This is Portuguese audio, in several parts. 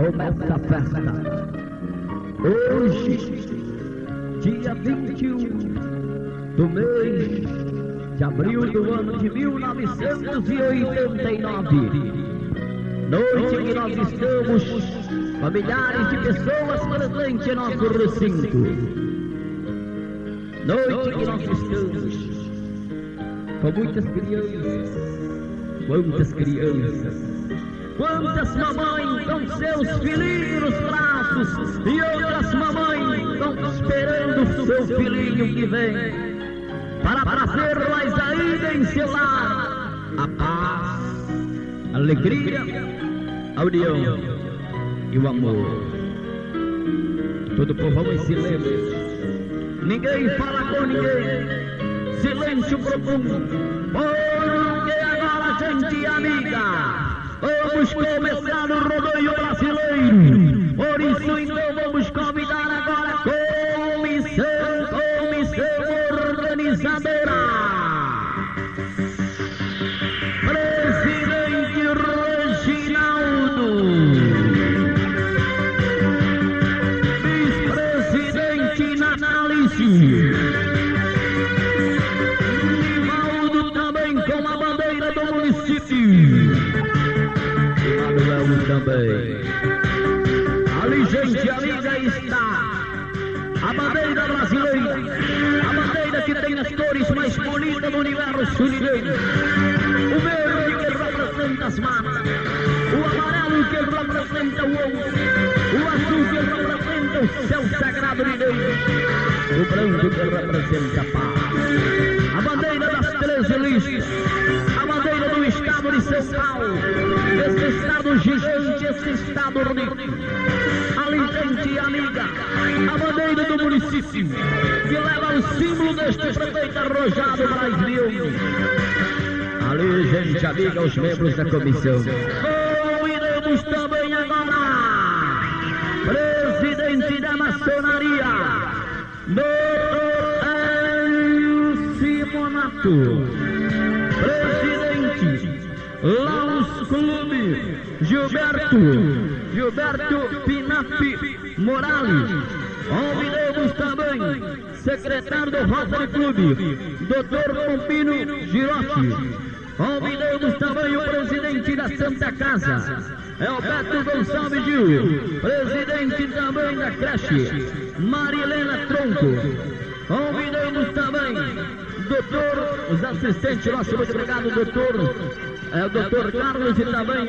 começa a festa. Hoje, dia 21 do mês de abril do ano de 1989. Noite que nós estamos com milhares de pessoas presentes em nosso recinto. Noite que nós estamos com muitas crianças. Quantas crianças! Quantas mamães com seus filhinhos nos braços e outras mamães estão esperando o seu filhinho que vem para trazer-las ainda em seu lar a paz, a alegria, a união e o amor. Todo povo em silêncio, ninguém fala com ninguém, silêncio profundo, porque agora, gente amiga. Vamos começar o rodeio brasileiro. Por também. Ali, gente amiga, está a bandeira brasileira, a bandeira que tem as cores mais bonitas do universo chileno. O verde que representa as matas, o amarelo que representa o ouro, o azul que representa o céu sagrado mineiro, o branco que representa a paz. A bandeira das treze listas, estado de São Paulo, esse estado gigante, esse estado rico. Ali, gente amiga, a bandeira do município, que leva o símbolo deste prefeito arrojado Brasil. Ali, gente amiga, os membros da comissão. Convidamos também agora, presidente da maçonaria, doutor Hélio Simonato. Laos Clube, Gilberto, Gilberto Pinapi Morales. Convidamos também, secretário do Rotary Clube, Dr. Pompino Girotti. Convidamos também o presidente da Santa Casa, Alberto Gonçalves Gil, presidente também da creche, Marilena Tronco. Convidamos também doutor, os assistentes nossos, muito obrigado, doutor. É, o doutor Carlos e também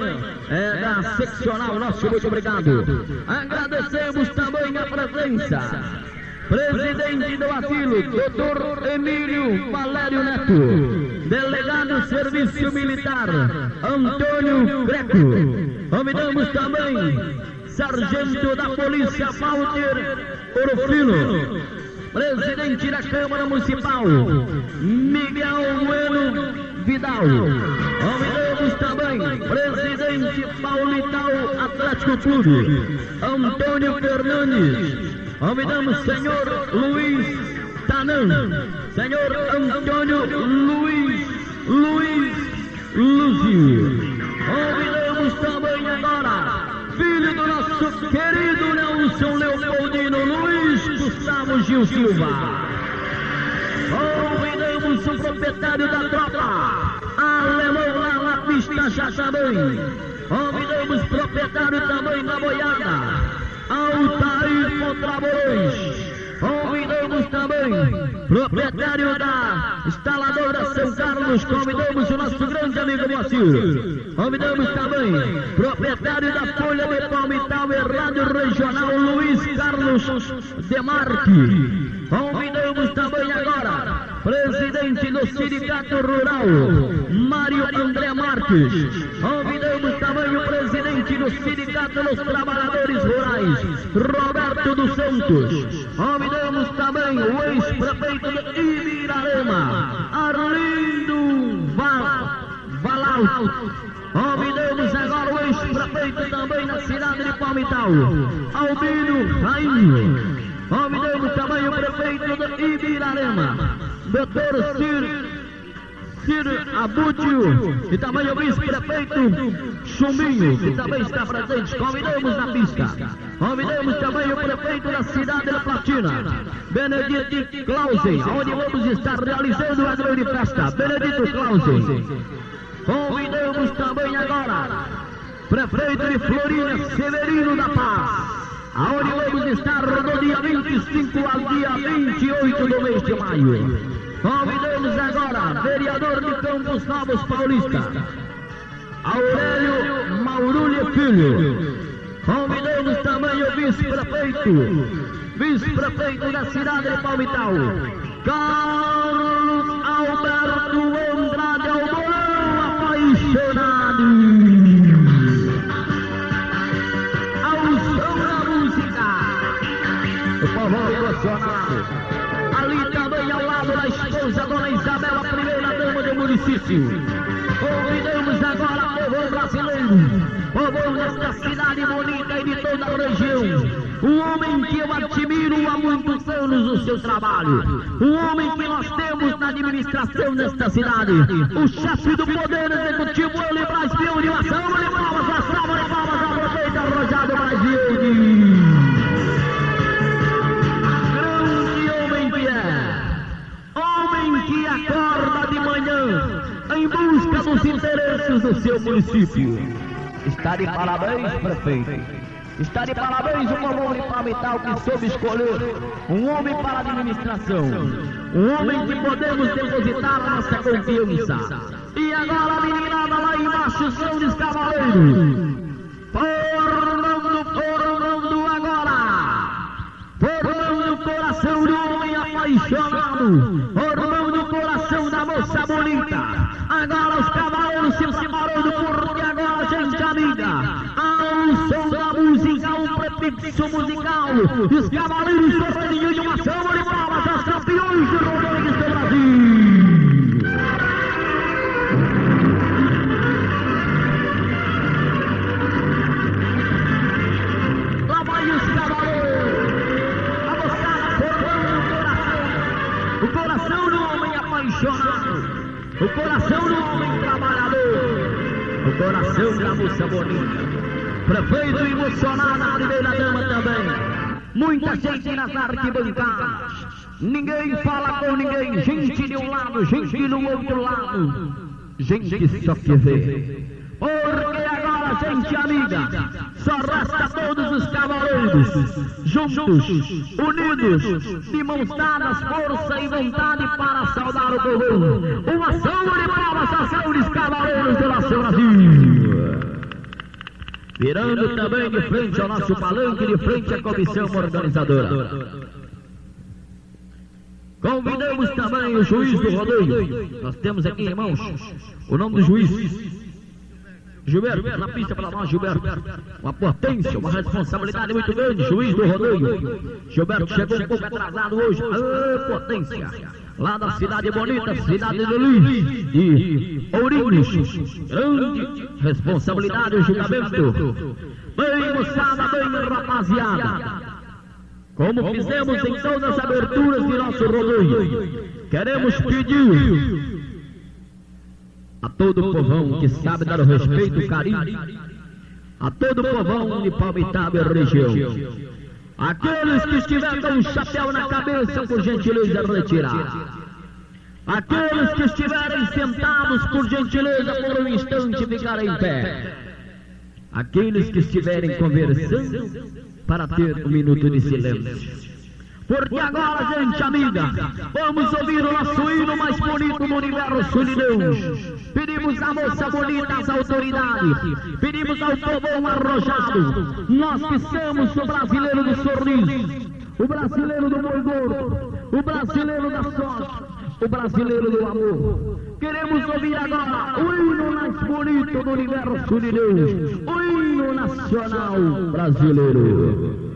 é, da seccional, nosso muito obrigado. Agradecemos também a presença. Presidente do Asilo, doutor Emílio Valério Neto. Delegado Serviço Militar, Antônio Greco. Convidamos também Sargento da Polícia Walter Orofino presidente da Câmara Municipal, Miguel Bueno Vidal. Convidamos também, presidente Paulital Atlético Clube, Antônio Fernandes. Convidamos senhor Luiz Tanan, senhor Antônio Luiz, Luiz Lúcio. Convidamos também agora, filho do nosso querido Nelson Leopoldino Luiz Gustavo Gil Silva. O proprietário da tropa, alemão lá na pista. Convidamos o proprietário também da boiada, Altair Contraborões. Convidamos também proprietário da instaladora São Carlos. Convidamos o nosso grande amigo Moacir. Convidamos também proprietário da Folha de Palmital e Rádio Regional Luiz Carlos Demarque. Presidente do Sindicato Rural, Mário André Marques. Convidamos também o presidente do Sindicato dos Trabalhadores Rurais, Roberto dos Santos. Convidamos também o ex-prefeito de Ibirarema, Arlindo Valau. Convidamos agora o ex-prefeito também na cidade de Palmital, Albino Rainho. Convidamos também o prefeito de Ibirarema, Doutor Cir Ciro Abúdio e também o vice-prefeito Chumbinho, que também está presente. Convidamos na pista. Convidamos também o prefeito da cidade da Platina, Benedito Clausen, onde vamos estar realizando a grande festa. Benedito Clausen. Convidamos também agora prefeito de Florinha, Severino da Paz aonde vamos estar no dia 25 ao dia 28 do mês de maio. Convidamos agora, vereador de Campos Novos Paulista, Aurélio Maurulho Filho. Convidamos também o vice-prefeito, vice-prefeito da cidade de Palmital, Carlos Alberto o povo emocionado. Ali também ao lado da esposa, Dona Isabel, a primeira dama do município. Convidamos agora o povo brasileiro, povo desta cidade bonita e de toda a região. Um homem que eu admiro há muitos anos o seu trabalho. Um homem que nós temos na administração desta cidade. O chefe do Poder Executivo, ele Brasil de de palmas, busca dos interesses do seu município. Está de parabéns, prefeito. Está de parabéns o de Palmital que soube escolher um homem para a administração. Um homem que podemos depositar nossa confiança. E agora a meninada lá embaixo são os cavaleiros. Formando, formando agora. O coração do homem apaixonado. Formando o coração da moça bonita. Agora os cavaleiros se separando porque agora, gente amiga, ao som da música, um prefixo Os cavaleiros sorrindo de uma salva de palmas aos campeões de Rodrigues do Brasil. Lá vai os cavaleiros. A o coração. O coração do homem apaixonado. O coração do homem trabalhador. O coração da moça bonita. Prefeito emocionado, a primeira dama também. Muita gente nas arquibancadas. Ninguém fala com ninguém. Gente de um lado, gente do outro lado. Gente só que vê. Porque agora, gente amiga, só resta todos os cavaleiros, juntos, unidos, de mãos dadas, força e vontade para saudar o povo. Uma salva de palmas a dos cavaleiros do nosso Brasil. Virando também de frente ao nosso palanque, de frente à comissão organizadora. Convidamos também o juiz do rodeio. Nós temos aqui, irmãos, o nome do juiz. Gilberto, na pista para nós, Gilberto. Uma potência, uma responsabilidade muito grande, juiz do rodeio. Gilberto chegou um pouco atrasado hoje. Ô, potência. Lá da cidade bonita, cidade de Luiz, de Ourinhos. Grande responsabilidade e julgamento. Bem, moçada, bem, rapaziada. Como fizemos em todas as aberturas de nosso rodeio, queremos pedir a todo o povão que sabe dar o respeito e carinho, a todo o povão de Palmitaba e região. Aqueles que estiverem com um chapéu na cabeça, por gentileza, retirar. Aqueles que estiverem sentados, por gentileza, por um instante, ficar em pé. Aqueles que estiverem conversando, para ter um minuto de silêncio. Porque agora, gente amiga, vamos ouvir o nosso hino mais bonito do universo de Deus. Pedimos à moça bonita, às autoridades, pedimos ao povão arrojado, nós que somos o brasileiro do sorriso, o brasileiro do boi gordo, o brasileiro da sorte, o brasileiro do amor. Queremos ouvir agora o hino mais bonito do universo de Deus, o hino nacional brasileiro.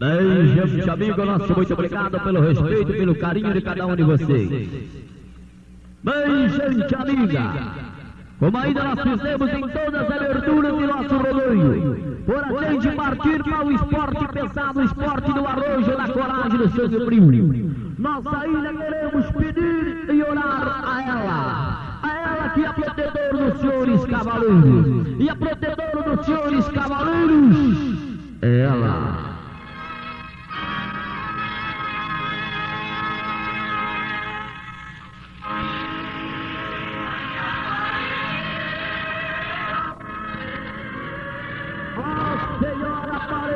Gente amigo nosso, muito obrigado pelo respeito, pelo carinho de cada um de vocês. Bem, gente amiga, como ainda nós fizemos em todas as aberturas de nosso rodeio, por a gente partir para o esporte pesado, o esporte do arrojo, da coragem do sangue frio. Nós ainda queremos pedir e orar a ela. A ela que é protetor dos senhores cavaleiros. E a protetora dos senhores cavaleiros é ela.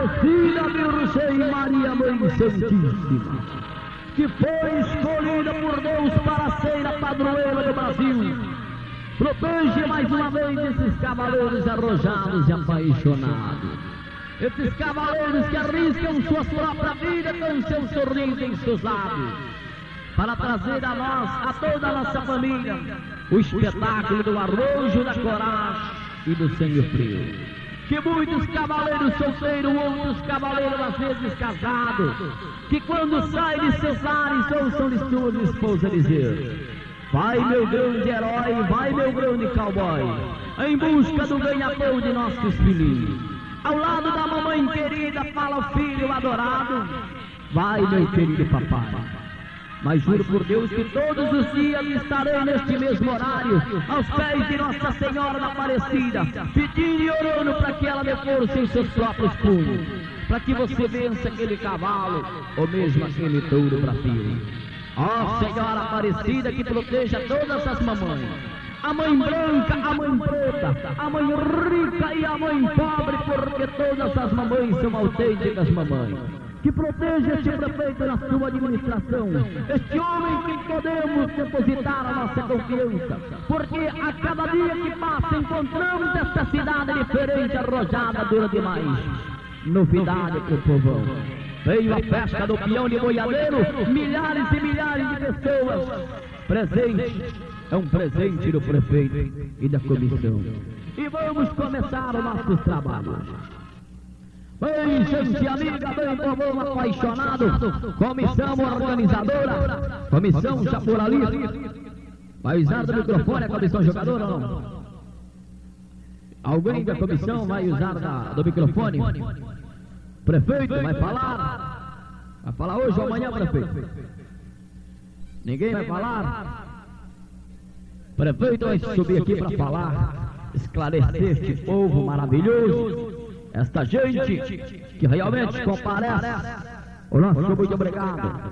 Aparecida, Virgem Maria Mãe Santíssima, que foi escolhida por Deus para ser a padroeira do Brasil. Protege mais uma vez esses cavaleiros arrojados e apaixonados. Esses cavaleiros que arriscam sua própria vida com seu sorriso em seus lábios. Para trazer a nós, a toda a nossa família, o espetáculo do arrojo, da coragem e do sangue frio que muitos cavaleiros solteiros, outros cavaleiros às vezes casados, que quando saem de seus lares ouçam-lhes sua esposa dizer: Vai meu grande herói, vai meu grande cowboy, em busca do ganha-pão de nossos filhinhos. Ao lado da mamãe querida fala o filho adorado, vai meu querido papai. Mas juro por Deus que todos os dias estarei neste mesmo horário, aos pés de Nossa Senhora da Aparecida, pedindo e orando para que ela força em seus próprios punhos, para que você vença aquele cavalo, ou mesmo aquele touro filho. Ó Senhora Aparecida que proteja todas as mamães, a mãe branca, a mãe preta, a mãe rica e a mãe pobre, porque todas as mamães são autênticas mamães que proteja este prefeito na sua administração, este homem que podemos depositar a nossa confiança, porque a cada dia que passa encontramos esta cidade diferente, arrojada, dura demais. Novidade para o povão. Veio a festa do peão de boiadeiro, milhares e milhares de pessoas. Presente, é um presente do prefeito e da comissão. E vamos começar os nossos trabalhos. Bem, gente amiga, bem povo apaixonado, comissão organizadora, comissão já por ali. Vai usar do microfone a comissão jogadora ou não? Alguém da comissão vai usar da, do microfone? Prefeito, vai falar? Vai falar hoje ou amanhã, prefeito? Ninguém vai falar? Prefeito vai subir aqui para falar, esclarecer este povo maravilhoso esta gente que realmente comparece. O nosso muito obrigado.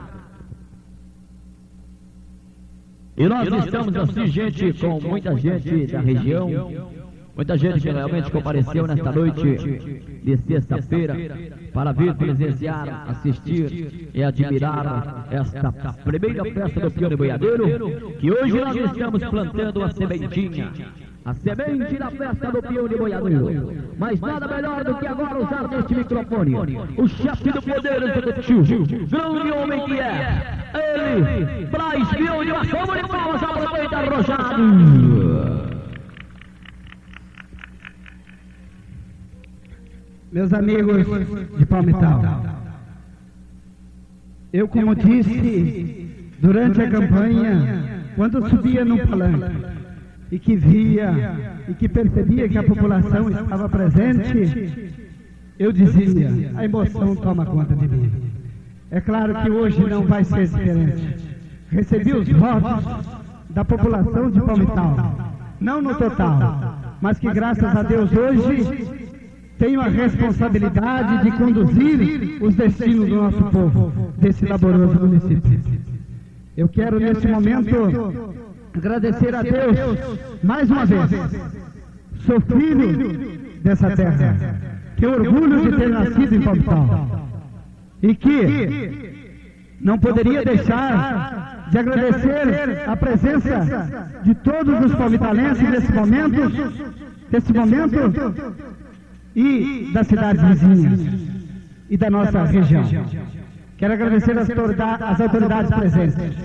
E nós estamos assim, gente, com muita gente da região, muita gente que realmente compareceu nesta noite de sexta-feira para vir presenciar, assistir e admirar esta primeira festa do Pione Boiadeiro, que hoje nós estamos plantando a sementinha a semente da festa do peão de boiadeiro. Mas nada melhor do que agora usar deste microfone. O chefe do poder executivo, grande homem que é, ele, Braz Peão de uma salva de palmas prefeito arrojado. Meus amigos de Palmital, eu como disse durante a campanha, quando subia no palanque, e que via e que percebia que a população estava presente, eu dizia: a emoção toma conta de mim. É claro que hoje não vai ser diferente. Recebi os votos da população de Palmital, não no total, mas que graças a Deus hoje tenho a responsabilidade de conduzir os destinos do nosso povo, desse laboroso município. Eu quero nesse momento agradecer a Deus mais uma vez. Sou filho dessa terra. Que orgulho de ter nascido em Palmital. E que não poderia deixar de agradecer a presença de todos os palmitalenses nesse momento, nesse momento e das cidades vizinhas e da nossa região. Quero agradecer as autoridades presentes.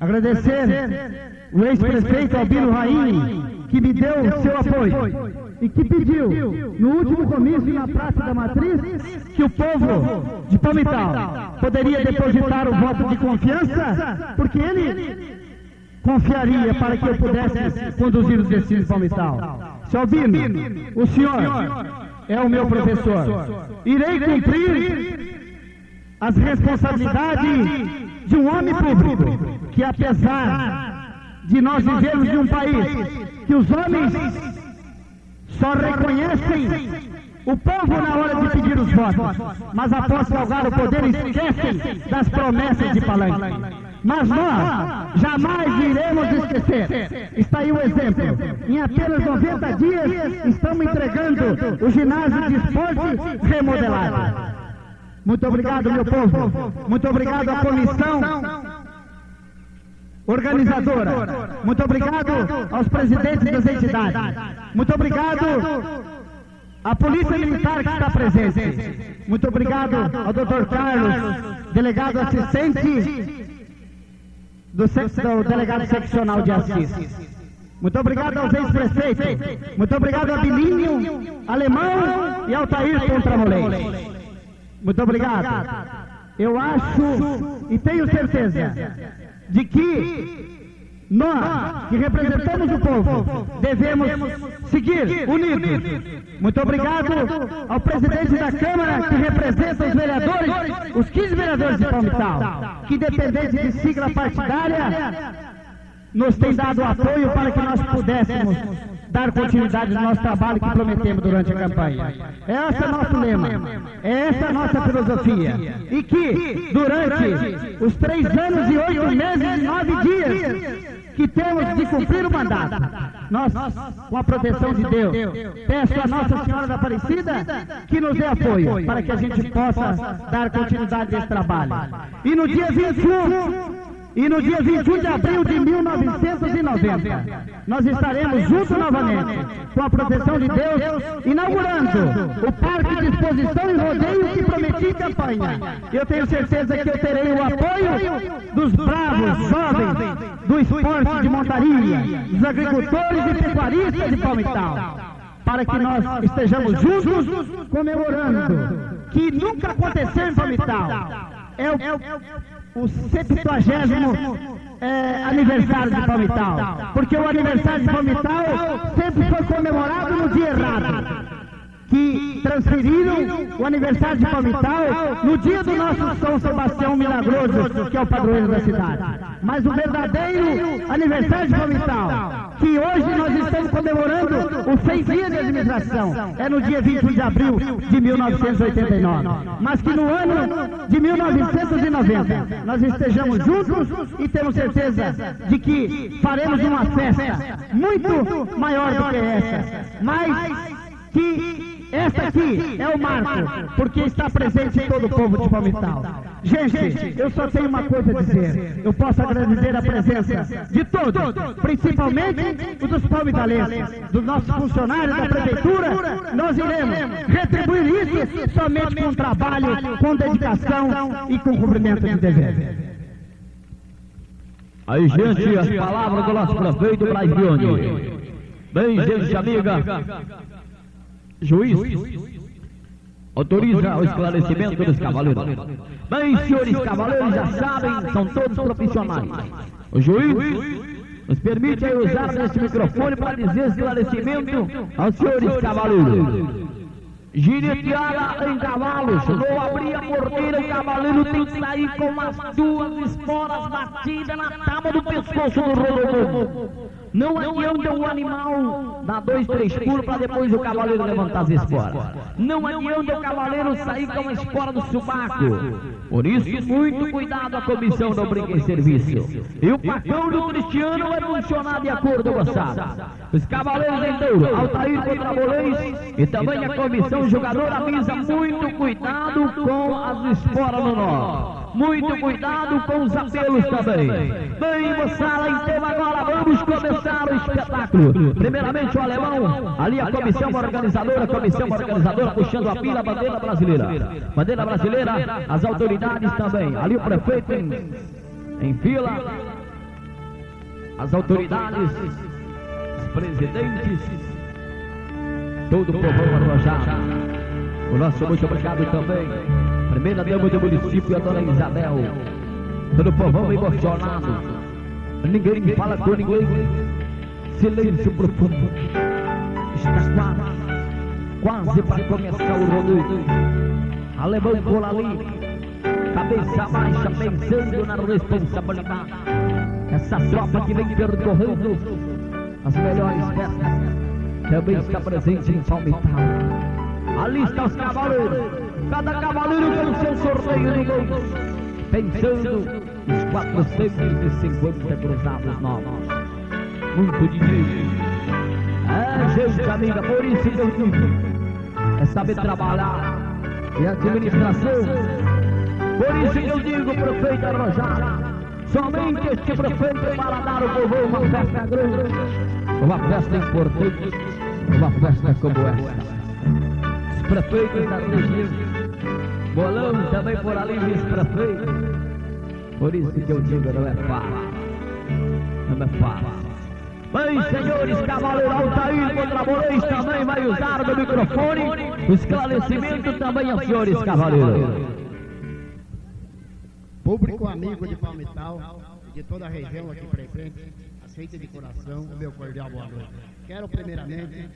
Agradecer o ex-prefeito Albino Raini, que me deu seu apoio e que pediu, no último comício na Praça da Matriz, que o povo de Palmital poderia depositar o voto de confiança, porque ele confiaria para que eu pudesse conduzir os destinos de Palmital. Seu Albino, o senhor é o meu professor. Irei cumprir as responsabilidades de um homem público, que apesar de nós vivermos em um país que os homens só reconhecem o povo na hora de pedir os votos, mas após galgar o poder esquecem das promessas de palanque. Mas nós jamais iremos esquecer. Está aí o exemplo. Em apenas 90 dias, estamos entregando o ginásio de esporte remodelado. Muito obrigado, meu povo. Muito obrigado à comissão organizadora. Muito obrigado aos presidentes das entidades. Muito obrigado à Polícia Militar que está presente. Muito obrigado ao doutor Carlos, delegado assistente do, do delegado seccional de Assis. Muito obrigado aos ex-prefeitos. Muito obrigado a Bilinho, Alemão e Altair Contramolei. Muito obrigado. Eu acho e tenho certeza de que nós, que representamos o povo, devemos seguir unidos. Muito obrigado ao presidente da Câmara, que representa os vereadores, os 15 vereadores de Palmital, que, dependente de sigla partidária, nos tem dado apoio para que nós pudéssemos dar continuidade no nosso trabalho que prometemos durante a campanha. Esse é nosso lema, essa é a nossa filosofia. E que, durante os três anos e oito meses e nove dias que temos de cumprir o mandato, nós, com a proteção de Deus, peço a Nossa Senhora da Aparecida que nos dê apoio para que a gente possa dar continuidade a esse trabalho. E no dia 21, e no dia 21 de abril de 1990, nós estaremos juntos novamente, com a proteção de Deus, inaugurando o Parque de Exposição e Rodeio que prometi em campanha. Eu tenho certeza que eu terei o apoio dos bravos jovens do esporte de montaria, dos agricultores e pecuaristas de Palmital, para que nós estejamos juntos comemorando que nunca aconteceu em Palmital. É o o 70 é, aniversário de Palmital. Porque o aniversário de Palmital sempre foi comemorado no dia errado que transferiram o aniversário de Palmital no dia do nosso São Sebastião Milagroso, que é o padroeiro da cidade. Mas o verdadeiro aniversário de Palmital, que hoje nós estamos comemorando os 100 dias de administração, é no dia 21 de abril de 1989. Mas que no ano de 1990 nós estejamos juntos e temos certeza de que faremos uma festa muito maior do que essa. Mas que esta aqui é o marco, porque está presente em todo o povo de Palmital. Gente, eu só tenho uma coisa a dizer. Eu posso agradecer a presença de todos, principalmente os dos palmitalenses, dos nossos funcionários da prefeitura. Nós iremos retribuir isso somente com trabalho, com dedicação e com cumprimento de dever. Aí, gente, as palavras do nosso prefeito Brasione. Bem, gente amiga, Juiz, autoriza o esclarecimento dos cavaleiros. Bem, senhores cavaleiros, já sabem, são todos profissionais. O juiz nos permite usar este microfone para dizer esclarecimento aos senhores cavaleiros. Gineteada em cavalos, não abrir a porteira, o cavaleiro tem que sair com as duas esporas batidas na tábua do pescoço do rodomo. Não adianta o animal dar dois, três pulos para depois o cavaleiro levantar as esporas. Não adianta o cavaleiro sair com a espora do subaco. Por isso, muito cuidado a comissão não brinca em serviço. E o pacão do Cristiano vai funcionar de acordo, moçada. Os cavaleiros em touro, Altair contra Bolês e também a comissão jogador avisa muito cuidado com as esporas no nó. Muito cuidado com os apelos também. Bem, moçada, então agora vamos começar o espetáculo. Primeiramente o alemão, ali a comissão organizadora, comissão organizadora puxando a pila, a bandeira brasileira. Bandeira brasileira, as autoridades também. Ali o prefeito em, em fila. As autoridades presidentes, todo o povo arrojado. O nosso muito obrigado também, primeira dama do município, a dona Isabel, todo o povão emocionado, ninguém fala com ninguém, silêncio profundo, está quase, quase para começar o rodeio, alemão por ali, cabeça baixa, pensando na responsabilidade. Essa tropa que vem percorrendo as melhores festas também está presente em Palmital. Ali estão os cavaleiros, cada cavaleiro com o seu sorteio de gols, pensando os 450 cruzados novos. Muito dinheiro. É, gente amiga, por isso que eu digo, é saber trabalhar e administração por isso que eu digo, prefeito Arrojado, somente este prefeito para dar ao povo uma festa grande, uma festa importante, uma festa como esta. Os prefeitos da região, Bolão também por ali, vice-prefeito. Por isso que eu digo, não é fácil. Não é fácil. Bem, senhores, Cavaleiro Altair contra Moreira também vai usar do microfone. O esclarecimento também aos senhores, Cavaleiro. Público amigo de Palmital e de toda a região aqui presente, aceita de coração o meu cordial boa noite. Quero primeiramente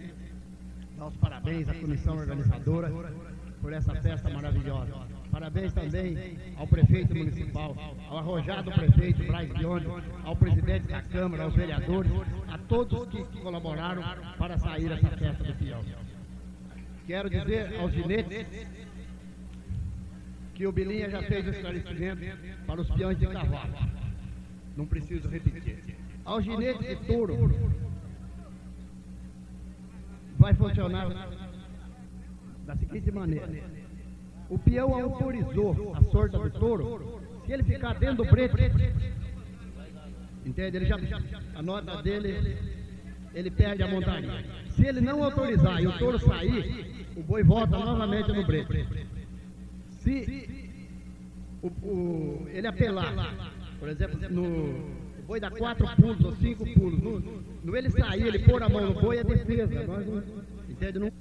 dar os parabéns à comissão organizadora por essa festa maravilhosa. Parabéns também ao prefeito municipal, ao arrojado prefeito Braz Biondi, ao presidente da Câmara, aos vereadores, a todos que colaboraram para sair essa festa do Pião. Quero dizer aos ginetes que o Bilinha já fez o esclarecimento para os peões de cavalo. Não preciso repetir. Ao ginete de touro, vai funcionar da seguinte maneira. O peão autorizou a sorda do touro, se ele ficar dentro do brete, entende? Ele já, a nota dele, ele perde a montaria. Se ele não autorizar e o touro sair, o boi volta novamente no brete. Se o, o, ele apelar, por exemplo, no boi dá quatro pulos ou cinco pulos, no, no ele sair, ele pôr a mão no boi é defesa. Nós entende? Não,